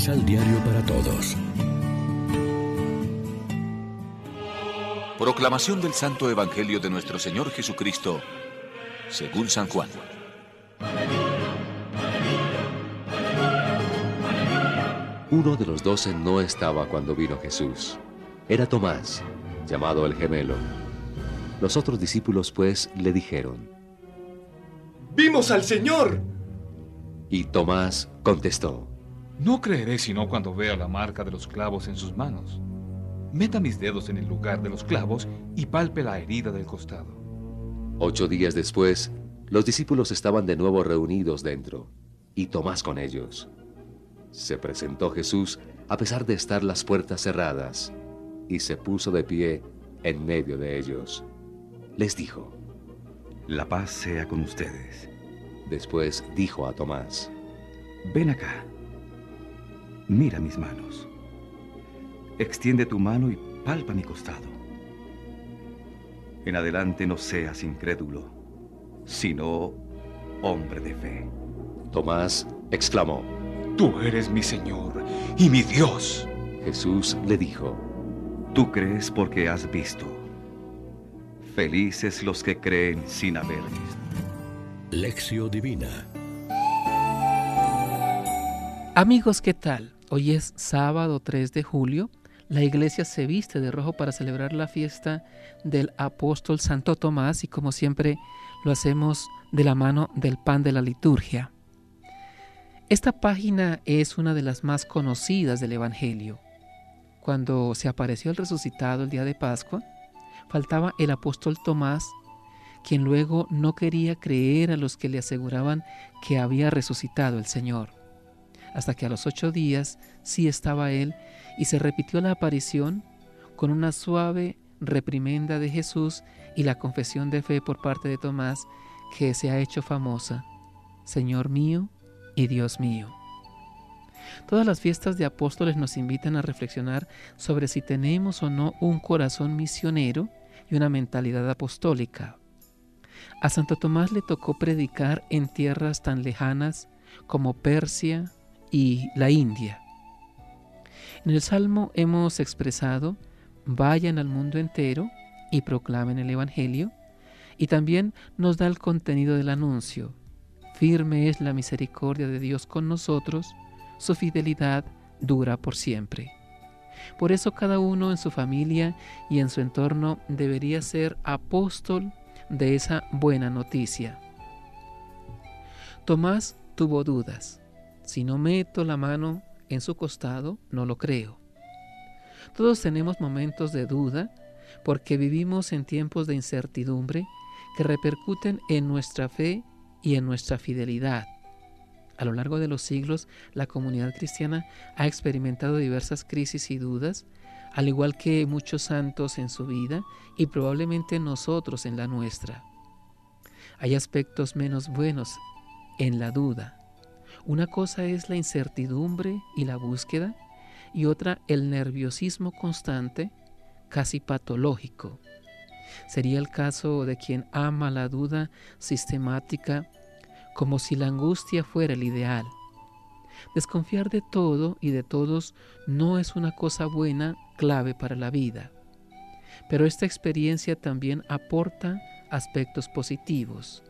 Misal Diario para Todos. Proclamación del Santo Evangelio de nuestro Señor Jesucristo, según San Juan. Uno de los doce no estaba cuando vino Jesús. Era Tomás, llamado el gemelo. Los otros discípulos pues le dijeron, ¡Vimos al Señor! Y Tomás contestó, No creeré sino cuando vea la marca de los clavos en sus manos. Meta mis dedos en el lugar de los clavos y palpe la herida del costado. Ocho días después, los discípulos estaban de nuevo reunidos dentro, y Tomás con ellos. Se presentó Jesús a pesar de estar las puertas cerradas, y se puso de pie en medio de ellos. Les dijo, La paz sea con ustedes. Después dijo a Tomás, Ven acá. Mira mis manos. Extiende tu mano y palpa mi costado. En adelante no seas incrédulo, sino hombre de fe. Tomás exclamó, Tú eres mi Señor y mi Dios. Jesús le dijo, Tú crees porque has visto. Felices los que creen sin haber visto. Lección Divina. Amigos, ¿qué tal? Hoy es sábado 3 de julio. La iglesia se viste de rojo para celebrar la fiesta del apóstol Santo Tomás y como siempre lo hacemos de la mano del pan de la liturgia. Esta página es una de las más conocidas del Evangelio. Cuando se apareció el resucitado el día de Pascua, faltaba el apóstol Tomás, quien luego no quería creer a los que le aseguraban que había resucitado el Señor. Hasta que a los ocho días sí estaba él y se repitió la aparición con una suave reprimenda de Jesús y la confesión de fe por parte de Tomás que se ha hecho famosa. Señor mío y Dios mío. Todas las fiestas de apóstoles nos invitan a reflexionar sobre si tenemos o no un corazón misionero y una mentalidad apostólica. A Santo Tomás le tocó predicar en tierras tan lejanas como Persia y la India. En el Salmo hemos expresado, vayan al mundo entero y proclamen el Evangelio, y también nos da el contenido del anuncio. Firme es la misericordia de Dios con nosotros, su fidelidad dura por siempre. Por eso cada uno en su familia y en su entorno debería ser apóstol de esa buena noticia. Tomás tuvo dudas. Si no meto la mano en su costado, no lo creo. Todos tenemos momentos de duda porque vivimos en tiempos de incertidumbre que repercuten en nuestra fe y en nuestra fidelidad. A lo largo de los siglos, la comunidad cristiana ha experimentado diversas crisis y dudas, al igual que muchos santos en su vida y probablemente nosotros en la nuestra. Hay aspectos menos buenos en la duda. Una cosa es la incertidumbre y la búsqueda y otra el nerviosismo constante, casi patológico. Sería el caso de quien ama la duda sistemática como si la angustia fuera el ideal. Desconfiar de todo y de todos no es una cosa buena, clave para la vida. Pero esta experiencia también aporta aspectos positivos.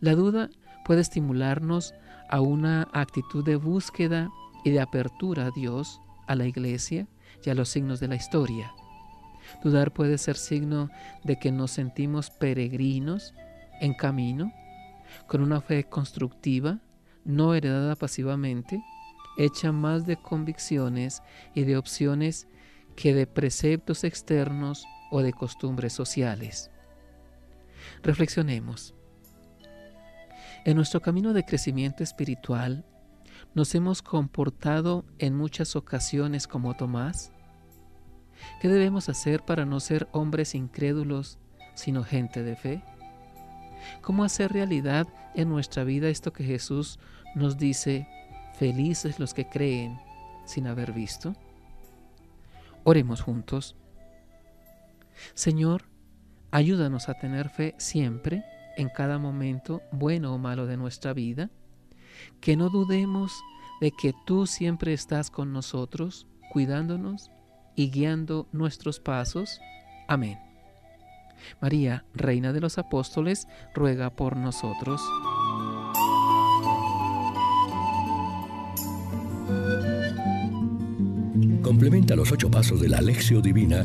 La duda puede estimularnos a una actitud de búsqueda y de apertura a Dios, a la iglesia y a los signos de la historia. Dudar puede ser signo de que nos sentimos peregrinos en camino, con una fe constructiva, no heredada pasivamente, hecha más de convicciones y de opciones que de preceptos externos o de costumbres sociales. Reflexionemos. En nuestro camino de crecimiento espiritual, ¿nos hemos comportado en muchas ocasiones como Tomás? ¿Qué debemos hacer para no ser hombres incrédulos, sino gente de fe? ¿Cómo hacer realidad en nuestra vida esto que Jesús nos dice, felices los que creen sin haber visto? Oremos juntos. Señor, ayúdanos a tener fe siempre, en cada momento, bueno o malo de nuestra vida, que no dudemos de que tú siempre estás con nosotros, cuidándonos y guiando nuestros pasos. Amén. María, Reina de los Apóstoles, ruega por nosotros. Complementa los ocho pasos de la Alexio Divina